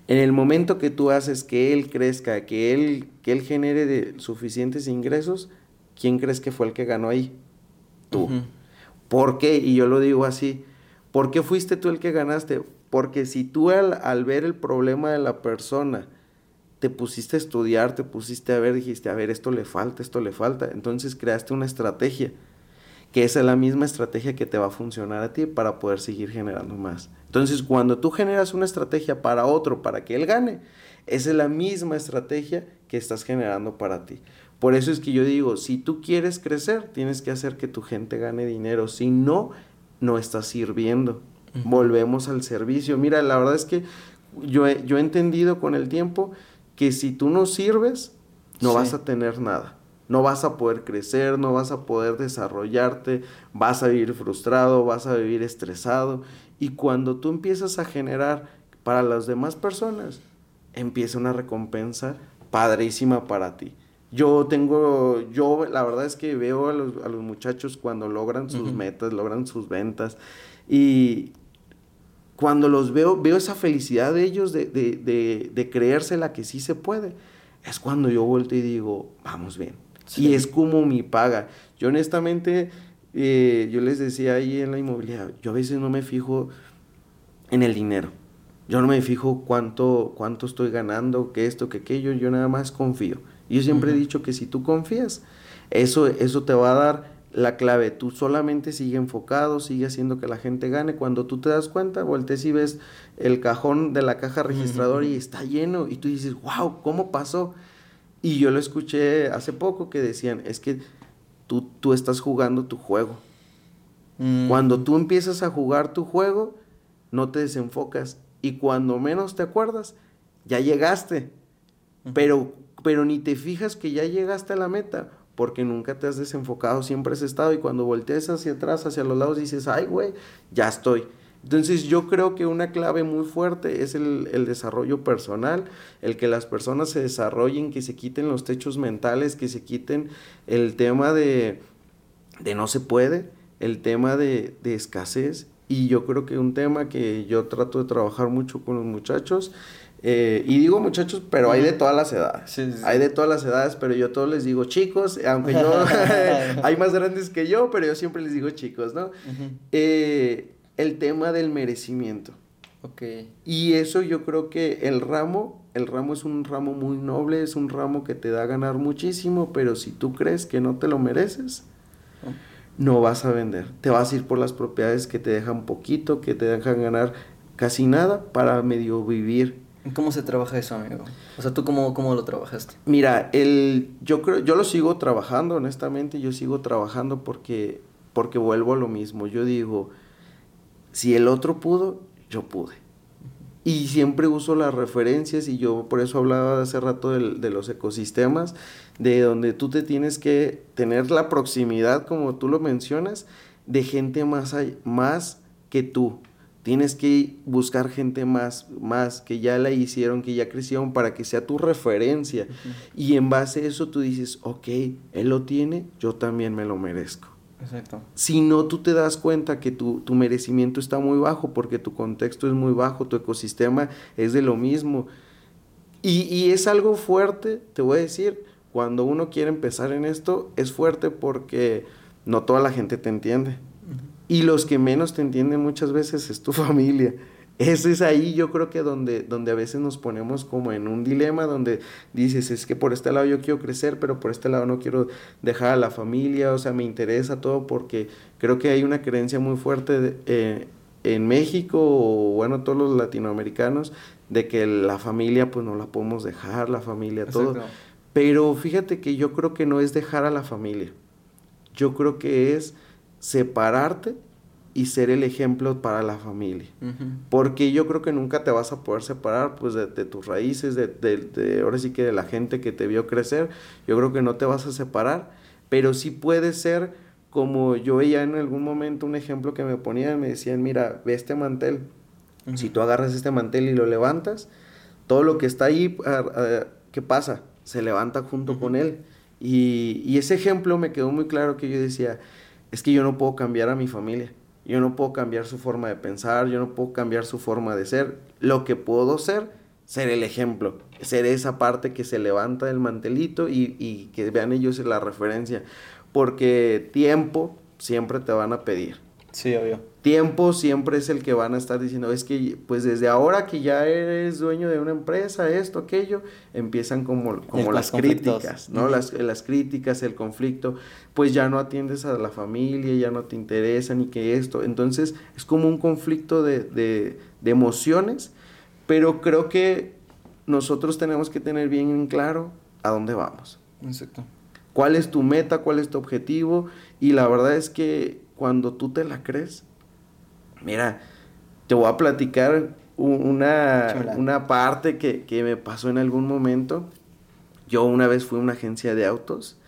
En el momento que tú haces que él crezca, que él, que él genere de suficientes ingresos, ¿quién crees que fue el que ganó ahí? Tú. ¿Por qué? Y yo lo digo así. ¿Por qué fuiste tú el que ganaste? Porque si tú al, al ver el problema de la persona, te pusiste a estudiar, te pusiste a ver, dijiste, a ver, esto le falta, esto le falta. Entonces creaste una estrategia que esa es la misma estrategia que te va a funcionar a ti para poder seguir generando más. Entonces, cuando tú generas una estrategia para otro, para que él gane, esa es la misma estrategia que estás generando para ti. Por eso es que yo digo, si tú quieres crecer, tienes que hacer que tu gente gane dinero. Si no, no estás sirviendo. Volvemos al servicio. Mira, la verdad es que yo he, yo he entendido con el tiempo que si tú no sirves, no vas a tener nada no vas a poder crecer, no vas a poder desarrollarte, vas a vivir frustrado, vas a vivir estresado. Y cuando tú empiezas a generar para las demás personas, empieza una recompensa padrísima para ti. Yo tengo, yo la verdad es que veo a los, muchachos cuando logran sus metas, logran sus ventas y cuando los veo, veo esa felicidad de ellos de, de, de, de creérsela que sí se puede. Es cuando yo vuelto y digo, vamos bien, y es como mi paga. Yo honestamente, eh, yo les decía ahí en la inmobiliaria, yo a veces no me fijo en el dinero. Yo no me fijo cuánto, cuánto estoy ganando, que esto, que aquello, yo nada más confío. Yo siempre he dicho que si tú confías, eso, eso te va a dar la clave. Tú solamente sigue enfocado, sigue haciendo que la gente gane. Cuando tú te das cuenta, voltees y ves el cajón de la caja registradora y está lleno y tú dices, wow, ¿cómo pasó? Y yo lo escuché hace poco que decían, es que tú, tú estás jugando tu juego. Mm, Cuando tú empiezas a jugar tu juego, no te desenfocas. Y cuando menos te acuerdas, ya llegaste. Pero, pero ni te fijas que ya llegaste a la meta, porque nunca te has desenfocado, siempre has estado. Y cuando volteas hacia atrás, hacia los lados, dices, ay, güey, ya estoy. Entonces yo creo que una clave muy fuerte es el, el desarrollo personal, el que las personas se desarrollen, que se quiten los techos mentales, que se quiten el tema de, de no se puede, el tema de, de escasez. Y yo creo que un tema que yo trato de trabajar mucho con los muchachos, eh, y digo muchachos, pero hay de todas las edades. Sí, sí, sí. Hay de todas las edades, pero yo todos les digo chicos, aunque yo hay más grandes que yo, pero yo siempre les digo chicos, ¿no? Eh, el tema del merecimiento. Ok. Y eso yo creo que el ramo, el ramo es un ramo muy noble, es un ramo que te da a ganar muchísimo, pero si tú crees que no te lo mereces, Oh. no vas a vender. Te vas a ir por las propiedades que te dejan poquito, que te dejan ganar casi nada para medio vivir. ¿Cómo se trabaja eso, amigo? O sea, ¿tú cómo, cómo lo trabajaste? Mira, el, yo creo, yo lo sigo trabajando, honestamente, yo sigo trabajando porque, porque vuelvo a lo mismo. Yo digo, si el otro pudo, yo pude. Y siempre uso las referencias y yo por eso hablaba hace rato del- de los ecosistemas, de donde tú te tienes que tener la proximidad, como tú lo mencionas, de gente más, más que tú. Tienes que buscar gente más, más que ya la hicieron, que ya crecieron para que sea tu referencia. Y en base a eso tú dices, ok, él lo tiene, yo también me lo merezco. Exacto. Si no, tú te das cuenta que tu, tu merecimiento está muy bajo porque tu contexto es muy bajo, tu ecosistema es de lo mismo. Y, y es algo fuerte, te voy a decir, cuando uno quiere empezar en esto, es fuerte porque no toda la gente te entiende. Y los que menos te entienden muchas veces es tu familia. Ese es ahí yo creo que donde, donde a veces nos ponemos como en un dilema, donde dices, es que por este lado yo quiero crecer, pero por este lado no quiero dejar a la familia, o sea, me interesa todo porque creo que hay una creencia muy fuerte de- eh, en México, o bueno, todos los latinoamericanos, de que la familia pues no la podemos dejar, la familia, todo. Exacto. Pero fíjate que yo creo que no es dejar a la familia. Yo creo que es separarte y ser el ejemplo para la familia. Ujú. Porque yo creo que nunca te vas a poder separar pues de, de tus raíces, de, de- de- ahora sí que de la gente que te vio crecer. Yo creo que no te vas a separar, pero sí puede ser como yo veía en algún momento un ejemplo que me ponían, me decían, mira, ve este mantel. Ujú. Si tú agarras este mantel y lo levantas, todo lo que está ahí, ah, ah, ¿qué pasa? Se levanta junto Ujú. con él. Y, y ese ejemplo me quedó muy claro que yo decía, es que yo no puedo cambiar a mi familia, yo no puedo cambiar su forma de pensar, yo no puedo cambiar su forma de ser. Lo que puedo ser, ser el ejemplo, ser esa parte que se levanta del mantelito y, y que vean ellos la referencia. Porque tiempo siempre te van a pedir Sí, obvio. Tiempo siempre es el que van a estar diciendo, es que pues desde ahora que ya eres dueño de una empresa, esto, aquello, empiezan como, como los las conflictos. críticas, ¿no? Las, las críticas, el conflicto, pues ya no atiendes a la familia, ya no te interesa ni que esto, entonces es como un conflicto de, de, de emociones, pero creo que nosotros tenemos que tener bien en claro a dónde vamos Exacto. cuál es tu meta, cuál es tu objetivo. Y la verdad es que cuando tú te la crees, mira, te voy a platicar una, Chula. una parte que, que me pasó en algún momento. Yo una vez fui a una agencia de autos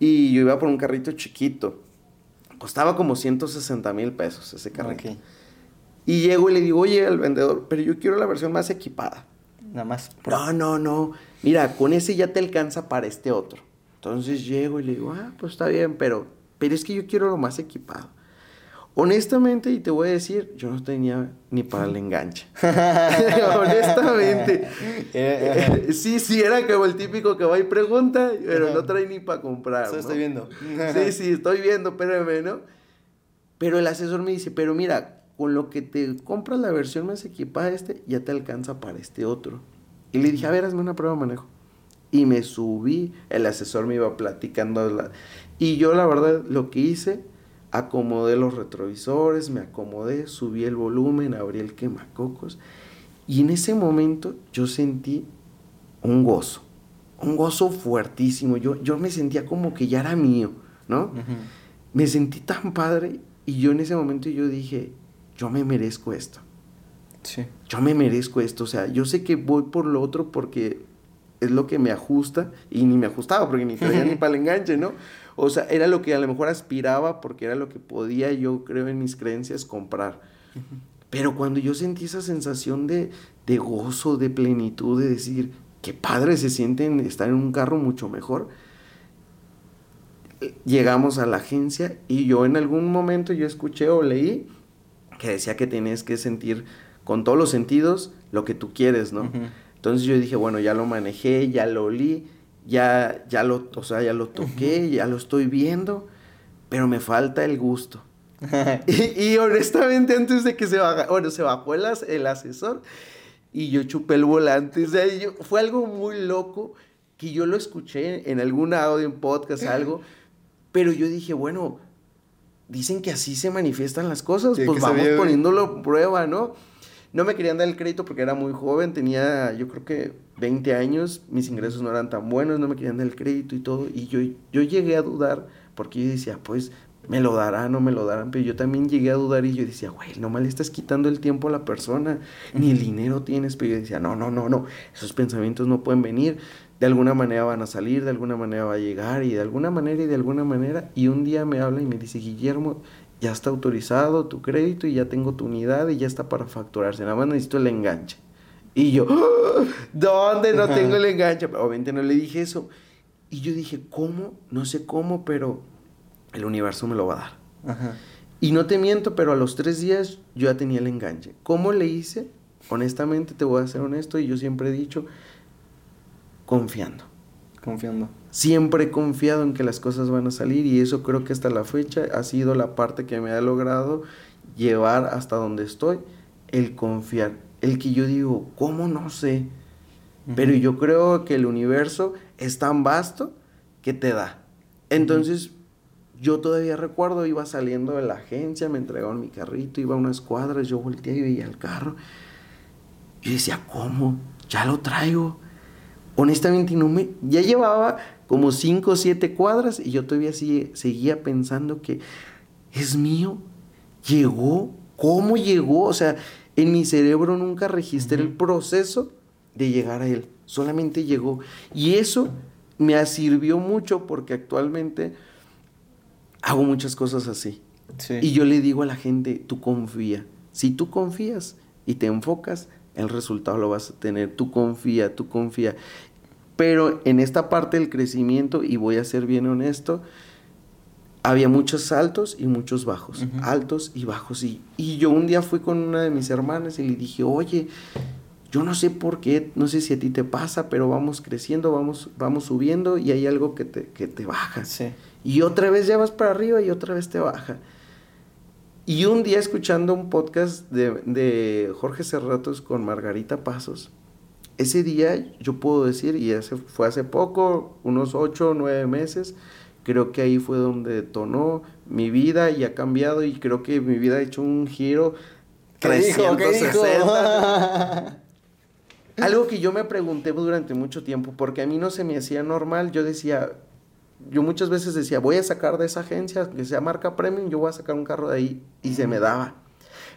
y yo iba por un carrito chiquito. Costaba como 160 mil pesos ese carrito. Y llego y le digo, oye, al vendedor, pero yo quiero la versión más equipada. Nada más. No, no, no. Mira, con ese ya te alcanza para este otro. Entonces llego y le digo, ah, pues está bien, pero, pero es que yo quiero lo más equipado. Honestamente, y te voy a decir, yo no tenía ni para el enganche. Honestamente. Eh, Eh, sí, sí, era como el típico que va y pregunta, pero no trae ni para comprar. Eso ¿no? estoy viendo. Sí, sí, estoy viendo, espérame, ¿no? Pero el asesor me dice, pero mira, con lo que te compras la versión más equipada de este, ya te alcanza para este otro. Y le dije, a ver, hazme una prueba de manejo. Y me subí, el asesor me iba platicando. la- Y yo la verdad lo que hice, acomodé los retrovisores, me acomodé, subí el volumen, abrí el quemacocos. Y en ese momento yo sentí un gozo, un gozo fuertísimo. Yo, yo me sentía como que ya era mío. ¿no? Me sentí tan padre y yo en ese momento yo dije, yo me merezco esto. Sí. Yo me merezco esto, o sea, yo sé que voy por lo otro porque es lo que me ajusta y ni me ajustaba porque ni traía ni para el enganche, ¿no? O sea, era lo que a lo mejor aspiraba porque era lo que podía yo creo en mis creencias comprar. Pero cuando yo sentí esa sensación de, de gozo, de plenitud, de decir, qué padre se sienten estar en un carro mucho mejor, llegamos a la agencia y yo en algún momento yo escuché o leí que decía que tienes que sentir con todos los sentidos lo que tú quieres, ¿no? Entonces yo dije, bueno, ya lo manejé, ya lo olí, ya, ya lo, o sea, ya lo toqué, ya lo estoy viendo, pero me falta el gusto. y, honestamente antes de que se baja, bueno, se bajó el, el asesor y yo chupé el volante, o sea, fue algo muy loco que yo lo escuché en algún audio, en podcast, algo, pero yo dije, bueno, dicen que así se manifiestan las cosas, pues vamos poniéndolo a prueba, ¿no? No me querían dar el crédito porque era muy joven, tenía yo creo que 20 años, mis ingresos no eran tan buenos, no me querían dar el crédito y todo, y yo, yo llegué a dudar porque yo decía, pues me lo darán, no me lo darán, pero yo también llegué a dudar y yo decía, güey, nomás le estás quitando el tiempo a la persona, ni el dinero tienes, pero yo decía, no, no, no, no, esos pensamientos no pueden venir, de alguna manera van a salir, de alguna manera va a llegar, y de alguna manera y de alguna manera, y un día me habla y me dice, Guillermo, ya está autorizado tu crédito y ya tengo tu unidad y ya está para facturarse, nada más necesito el enganche. Y yo, ¡Ah! ¿dónde no tengo el enganche? Obviamente no le dije eso. Y yo dije, ¿cómo? No sé cómo, pero el universo me lo va a dar. Y no te miento, pero a los tres días yo ya tenía el enganche. ¿Cómo le hice? Honestamente, te voy a ser honesto y yo siempre he dicho, confiando. Confiando. Siempre he confiado en que las cosas van a salir y eso creo que hasta la fecha ha sido la parte que me ha logrado llevar hasta donde estoy, el confiar. El que yo digo, ¿cómo no sé? Pero yo creo que el universo es tan vasto que te da. Entonces, yo todavía recuerdo, iba saliendo de la agencia, me entregaron mi carrito, iba a unas cuadras, yo volteé y veía el carro. Y decía, ¿cómo? Ya lo traigo. Honestamente, no me, ya llevaba como cinco o siete cuadras y yo todavía seguía pensando que es mío. Llegó. ¿Cómo llegó? O sea, en mi cerebro nunca registré el proceso de llegar a él. Solamente llegó. Y eso me sirvió mucho porque actualmente hago muchas cosas así. Y yo le digo a la gente, tú confía. Si tú confías y te enfocas, el resultado lo vas a tener. Tú confía, tú confía. Pero en esta parte del crecimiento, y voy a ser bien honesto, había muchos altos y muchos bajos. Altos y bajos. Y, y yo un día fui con una de mis hermanas y le dije, oye, yo no sé por qué, no sé si a ti te pasa, pero vamos creciendo, vamos, vamos subiendo y hay algo que te, que te baja. Sí. Y otra vez ya vas para arriba y otra vez te baja. Y un día escuchando un podcast de, Jorge Serratos con Margarita Pasos, ese día yo puedo decir, y ese fue hace poco, unos ocho o nueve meses, creo que ahí fue donde detonó mi vida y ha cambiado y creo que mi vida ha hecho un giro 360. Algo que yo me pregunté durante mucho tiempo, porque a mí no se me hacía normal, yo decía, yo muchas veces decía, voy a sacar de esa agencia, que sea marca premium, yo voy a sacar un carro de ahí, y se me daba.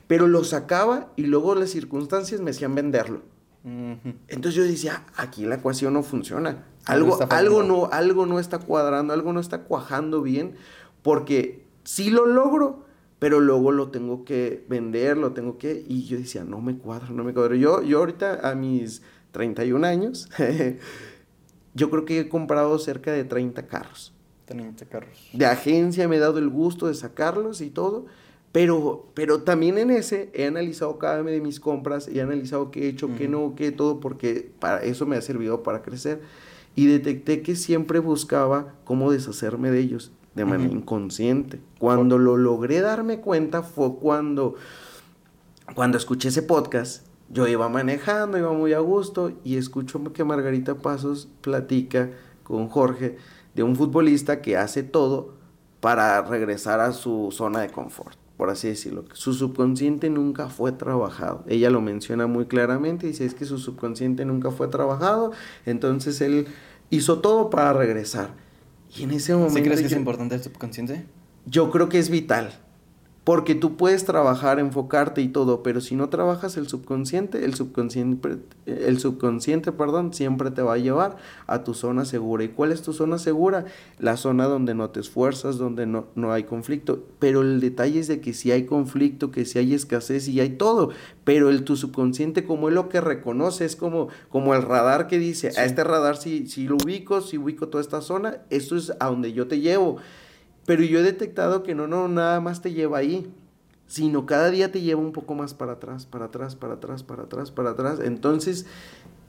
Pero lo sacaba y luego las circunstancias me hacían venderlo. Entonces yo decía, aquí la ecuación no funciona. Algo, algo, no, algo no está cuadrando, algo no está cuajando bien, porque sí lo logro, pero luego lo tengo que vender, lo tengo que... Y yo decía, no me cuadra, no me cuadra. Yo, yo ahorita a mis 31 años yo creo que he comprado cerca de 30 carros. 30 carros. De agencia me he dado el gusto de sacarlos y todo, pero, pero también en ese he analizado cada una de mis compras, he analizado qué he hecho, qué no, qué todo, porque para eso me ha servido para crecer. Y detecté que siempre buscaba cómo deshacerme de ellos de manera inconsciente. Cuando lo logré darme cuenta fue cuando, cuando escuché ese podcast yo iba manejando, iba muy a gusto y escucho que Margarita Pasos platica con Jorge de un futbolista que hace todo para regresar a su zona de confort, por así decirlo. Su subconsciente nunca fue trabajado. Ella lo menciona muy claramente, dice es que su subconsciente nunca fue trabajado, entonces él hizo todo para regresar. Y en ese momento... ¿Sí crees que es importante el subconsciente? Yo creo que es vital. Porque tú puedes trabajar, enfocarte y todo, pero si no trabajas el subconsciente, el subconsciente, el subconsciente, perdón, siempre te va a llevar a tu zona segura. ¿Y cuál es tu zona segura? La zona donde no te esfuerzas, donde no, no hay conflicto. Pero el detalle es de que si hay conflicto, que si hay escasez y hay todo. Pero el tu subconsciente, como es lo que reconoce, es como, como el radar que dice, a este radar si, si lo ubico, si ubico toda esta zona, esto es a donde yo te llevo. Pero yo he detectado que no, no, nada más te lleva ahí, sino cada día te lleva un poco más para atrás, para atrás, para atrás, para atrás, para atrás. Entonces,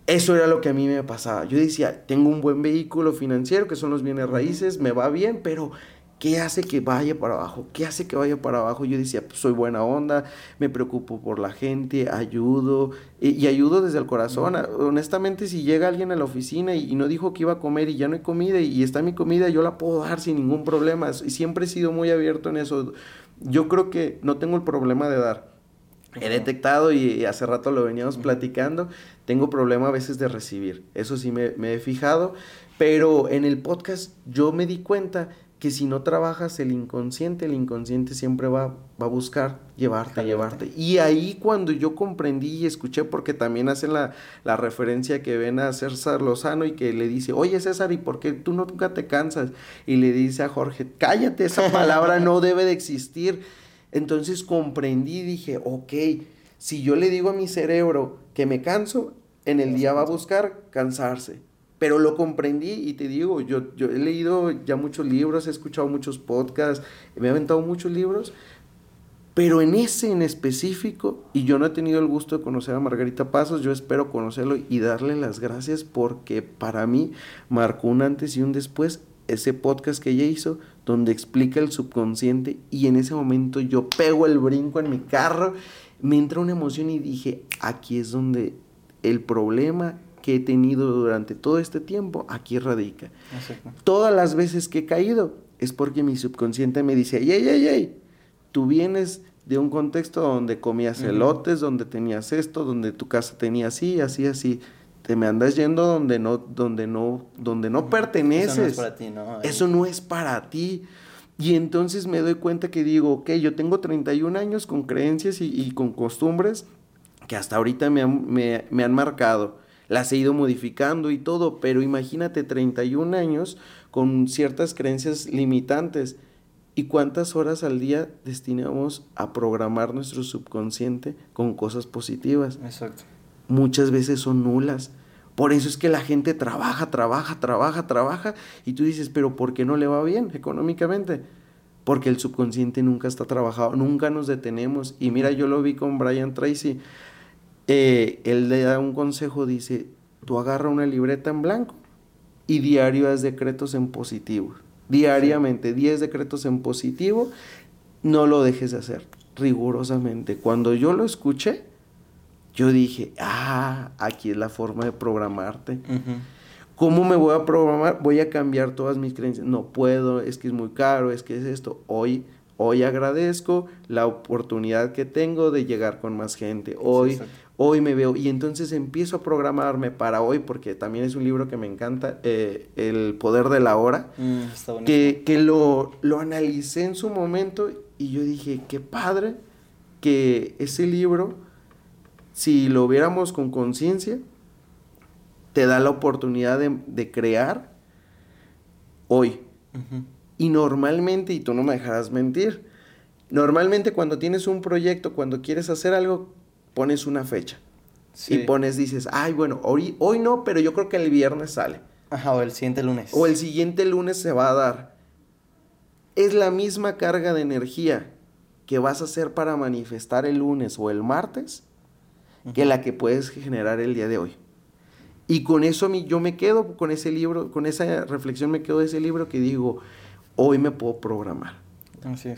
eso era lo que a mí me pasaba. Yo decía, tengo un buen vehículo financiero, que son los bienes raíces, me va bien, pero ¿Qué hace que vaya para abajo? ¿Qué hace que vaya para abajo? Yo decía, pues soy buena onda, me preocupo por la gente, ayudo y, ayudo desde el corazón. Honestamente, si llega alguien a la oficina y, no dijo que iba a comer y ya no hay comida y, está mi comida, yo la puedo dar sin ningún problema. Y siempre he sido muy abierto en eso. Yo creo que no tengo el problema de dar. He detectado y hace rato lo veníamos platicando, tengo problema a veces de recibir. Eso sí me, me he fijado, pero en el podcast yo me di cuenta que si no trabajas el inconsciente, el inconsciente siempre va, va a buscar llevarte, llevarte. Y ahí cuando yo comprendí y escuché, porque también hacen la, la, referencia que ven a César Lozano y que le dice, oye César, ¿y por qué tú nunca te cansas? Y le dice a Jorge, cállate, esa palabra no debe de existir. Entonces comprendí y dije, ok, si yo le digo a mi cerebro que me canso, en el día va a buscar cansarse pero lo comprendí y te digo, yo, yo he leído ya muchos libros, he escuchado muchos podcasts, me he aventado muchos libros, pero en ese en específico, y yo no he tenido el gusto de conocer a Margarita Pasos, yo espero conocerlo y darle las gracias porque para mí marcó un antes y un después ese podcast que ella hizo donde explica el subconsciente y en ese momento yo pego el brinco en mi carro, me entra una emoción y dije, aquí es donde el problema que he tenido durante todo este tiempo, aquí radica. Todas las veces que he caído es porque mi subconsciente me dice, ey, ey, ey, tú vienes de un contexto donde comías elotes, donde tenías esto, donde tu casa tenía así, así, así. Te me andas yendo donde no, donde no, donde no perteneces. Eso no es para ti, ¿no? Eso no es para ti. Y entonces me doy cuenta que digo, ok, yo tengo 31 años con creencias y, con costumbres que hasta ahorita me me, me han marcado las he ido modificando y todo, pero imagínate 31 años con ciertas creencias limitantes. ¿Y cuántas horas al día destinamos a programar nuestro subconsciente con cosas positivas? Exacto. Muchas veces son nulas. Por eso es que la gente trabaja, trabaja, trabaja, trabaja y tú dices, pero ¿por qué no le va bien económicamente? Porque el subconsciente nunca está trabajado, nunca nos detenemos. Y mira, yo lo vi con Brian Tracy eh, él le da un consejo, dice, tú agarra una libreta en blanco y diario haz decretos en positivo. Diariamente, 10 decretos en positivo, no lo dejes de hacer, rigurosamente. Cuando yo lo escuché, yo dije, ah, aquí es la forma de programarte. ¿Cómo me voy a programar? Voy a cambiar todas mis creencias. No puedo, es que es muy caro, es que es esto. Hoy Hoy agradezco la oportunidad que tengo de llegar con más gente. Hoy, hoy me veo. Y entonces empiezo a programarme para hoy porque también es un libro que me encanta, eh, El Poder de la Hora, mm, que, que lo, lo analicé en su momento y yo dije, qué padre que ese libro, si lo viéramos con conciencia, te da la oportunidad de, crear hoy. Y normalmente, y tú no me dejarás mentir, normalmente cuando tienes un proyecto, cuando quieres hacer algo, pones una fecha. Y pones, dices, ay, bueno, hoy, hoy no, pero yo creo que el viernes sale. Ajá, o el siguiente lunes. O el siguiente lunes se va a dar. Es la misma carga de energía que vas a hacer para manifestar el lunes o el martes que la que puedes generar el día de hoy. Y con eso yo me quedo con ese libro, con esa reflexión me quedo de ese libro que digo, hoy me puedo programar.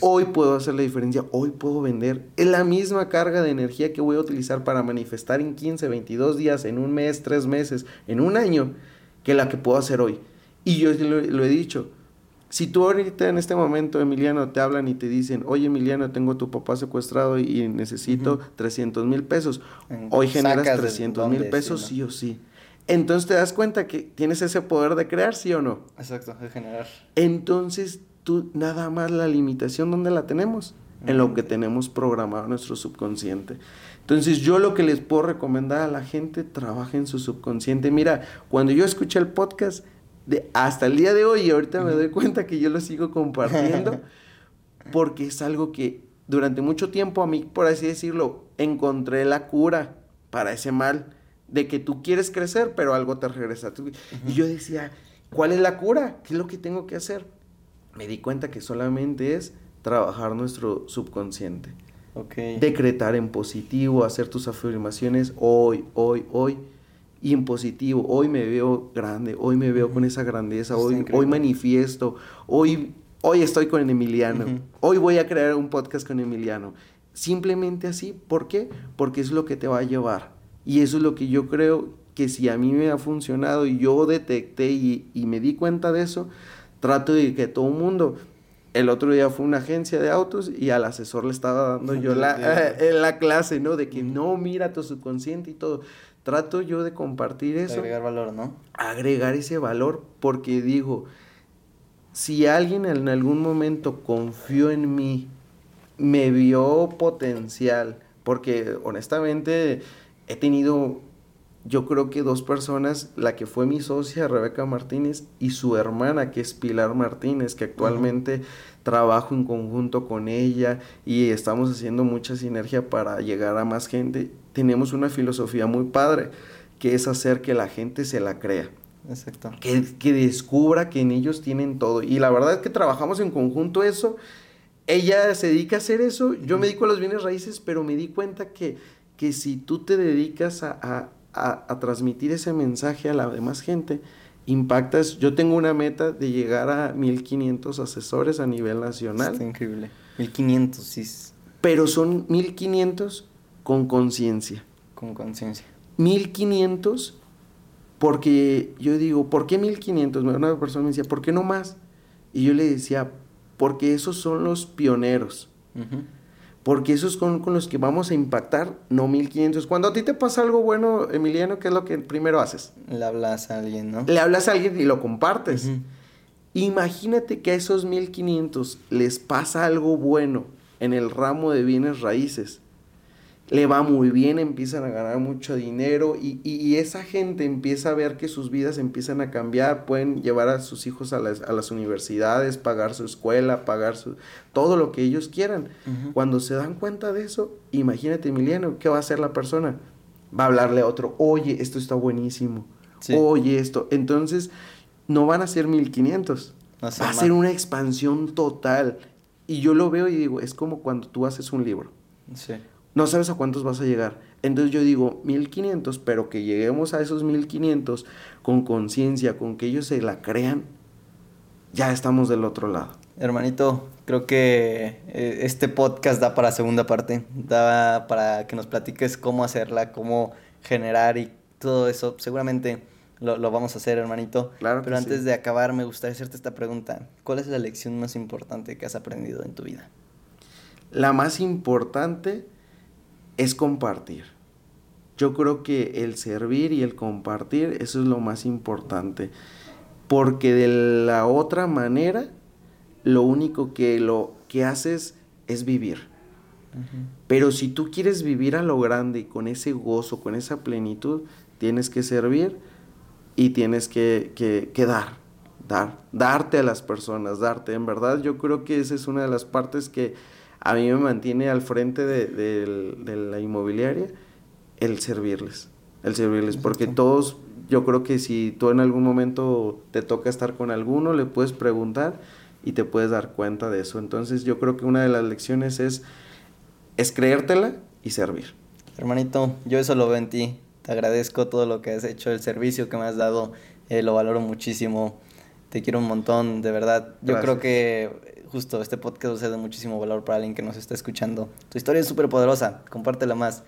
Hoy puedo hacer la diferencia, hoy puedo vender. Es la misma carga de energía que voy a utilizar para manifestar en 15, 22 días, en un mes, tres meses, en un año, que la que puedo hacer hoy. Y yo lo, he dicho. Si tú ahorita en este momento, Emiliano, te hablan y te dicen, oye Emiliano, tengo a tu papá secuestrado y, necesito 300 mil pesos, hoy generas 300 mil pesos sí o sí. Entonces te das cuenta que tienes ese poder de crear, sí o no. Exacto, de generar. Entonces tú nada más la limitación, ¿dónde la tenemos? En lo que tenemos programado nuestro subconsciente. Entonces yo lo que les puedo recomendar a la gente, trabaja en su subconsciente. Mira, cuando yo escuché el podcast, de, hasta el día de hoy, y ahorita me doy cuenta que yo lo sigo compartiendo, porque es algo que durante mucho tiempo a mí, por así decirlo, encontré la cura para ese mal de que tú quieres crecer, pero algo te regresa. Y yo decía, ¿cuál es la cura? ¿Qué es lo que tengo que hacer? Me di cuenta que solamente es trabajar nuestro subconsciente. Decretar en positivo, hacer tus afirmaciones hoy, hoy, hoy. Y en positivo, hoy me veo grande, hoy me veo con esa grandeza, hoy, hoy manifiesto, hoy, hoy estoy con Emiliano, hoy voy a crear un podcast con Emiliano. Simplemente así, ¿por qué? Porque es lo que te va a llevar. Y eso es lo que yo creo que si a mí me ha funcionado y yo detecté y, y me di cuenta de eso, trato de que todo el mundo el otro día fue una agencia de autos y al asesor le estaba dando yo la, eh, la clase, ¿no? De que no, mira tu subconsciente y todo. Trato yo de compartir eso. Agregar valor, ¿no? Agregar ese valor porque digo, si alguien en algún momento confió en mí, me vio potencial, porque honestamente he tenido yo creo que dos personas, la que fue mi socia, Rebeca Martínez, y su hermana, que es Pilar Martínez, que actualmente trabajo en conjunto con ella y estamos haciendo mucha sinergia para llegar a más gente. Tenemos una filosofía muy padre, que es hacer que la gente se la crea. Exacto. Que, que descubra que en ellos tienen todo. Y la verdad es que trabajamos en conjunto eso. Ella se dedica a hacer eso, yo me dedico a los bienes raíces, pero me di cuenta que, que si tú te dedicas a a, transmitir ese mensaje a la demás gente, impactas. Yo tengo una meta de llegar a 1500 asesores a nivel nacional. Está increíble. 1500, sí. Pero son 1500 con conciencia. Con conciencia. 1500 porque yo digo, ¿por qué 1500? Una persona me decía, ¿por qué no más? Y yo le decía, porque esos son los pioneros porque esos son con los que vamos a impactar, no 1500. Cuando a ti te pasa algo bueno, Emiliano, ¿qué es lo que primero haces? Le hablas a alguien, ¿no? Le hablas a alguien y lo compartes. Imagínate que a esos 1500 les pasa algo bueno en el ramo de bienes raíces le va muy bien, empiezan a ganar mucho dinero y, y, esa gente empieza a ver que sus vidas empiezan a cambiar, pueden llevar a sus hijos a las, a las universidades, pagar su escuela, pagar su, todo lo que ellos quieran. Cuando se dan cuenta de eso, imagínate Emiliano, ¿qué va a hacer la persona? Va a hablarle a otro, oye, esto está buenísimo, oye esto. Entonces, no van a ser 1500, va a ser una expansión total. Y yo lo veo y digo, es como cuando tú haces un libro. Sí no sabes a cuántos vas a llegar. Entonces yo digo 1500, pero que lleguemos a esos 1500 con conciencia, con que ellos se la crean, ya estamos del otro lado. Hermanito, creo que eh, este podcast da para segunda parte, da para que nos platiques cómo hacerla, cómo generar y todo eso. Seguramente lo, vamos a hacer, hermanito. Claro. Pero antes de acabar, me gustaría hacerte esta pregunta. ¿Cuál es la lección más importante que has aprendido en tu vida? La más importante es compartir. Yo creo que el servir y el compartir, eso es lo más importante. Porque de la otra manera, lo único que lo que haces es vivir. Pero si tú quieres vivir a lo grande y con ese gozo, con esa plenitud, tienes que servir y tienes que, que, dar, dar, darte a las personas, darte. En verdad, yo creo que esa es una de las partes que a mí me mantiene al frente de, la inmobiliaria el servirles, el servirles, porque todos, yo creo que si tú en algún momento te toca estar con alguno, le puedes preguntar y te puedes dar cuenta de eso. Entonces yo creo que una de las lecciones es, es creértela y servir. Hermanito, yo eso lo veo en ti. Te agradezco todo lo que has hecho, el servicio que me has dado, eh, lo valoro muchísimo. Te quiero un montón, de verdad. Yo creo que justo este podcast va a ser de muchísimo valor para alguien que nos está escuchando. Tu historia es súper poderosa, compártela más.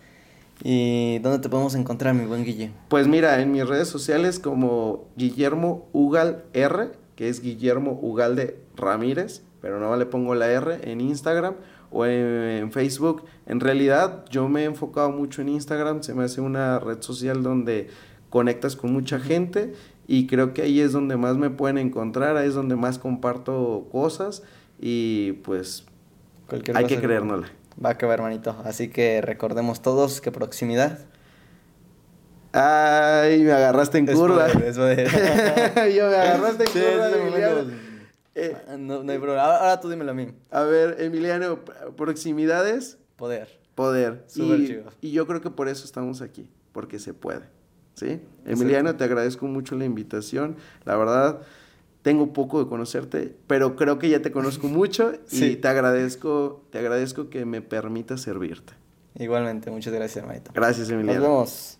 ¿Y dónde te podemos encontrar, mi buen Guille? Pues mira, en mis redes sociales como Guillermo Ugal R, que es Guillermo Ugalde Ramírez, pero no le pongo la R, en Instagram o en, Facebook. En realidad yo me he enfocado mucho en Instagram, se me hace una red social donde conectas con mucha gente y creo que ahí es donde más me pueden encontrar, ahí es donde más comparto cosas y pues hay que creérnosla. Va a quedar, hermanito. Así que recordemos todos que proximidad. Ay, me agarraste en curva. Yo me agarraste en curva, Emiliano. Eh, ah, no, no hay problema. Ahora, tú dímelo a mí. A ver, Emiliano, proximidades. Poder. Poder. Súper chido. Y yo creo que por eso estamos aquí, porque se puede. ¿Sí? Emiliano, te agradezco mucho la invitación. La verdad, tengo poco de conocerte, pero creo que ya te conozco mucho y te agradezco, te agradezco que me permita servirte. Igualmente, muchas gracias, hermanito. Gracias, Emiliano. Nos vemos.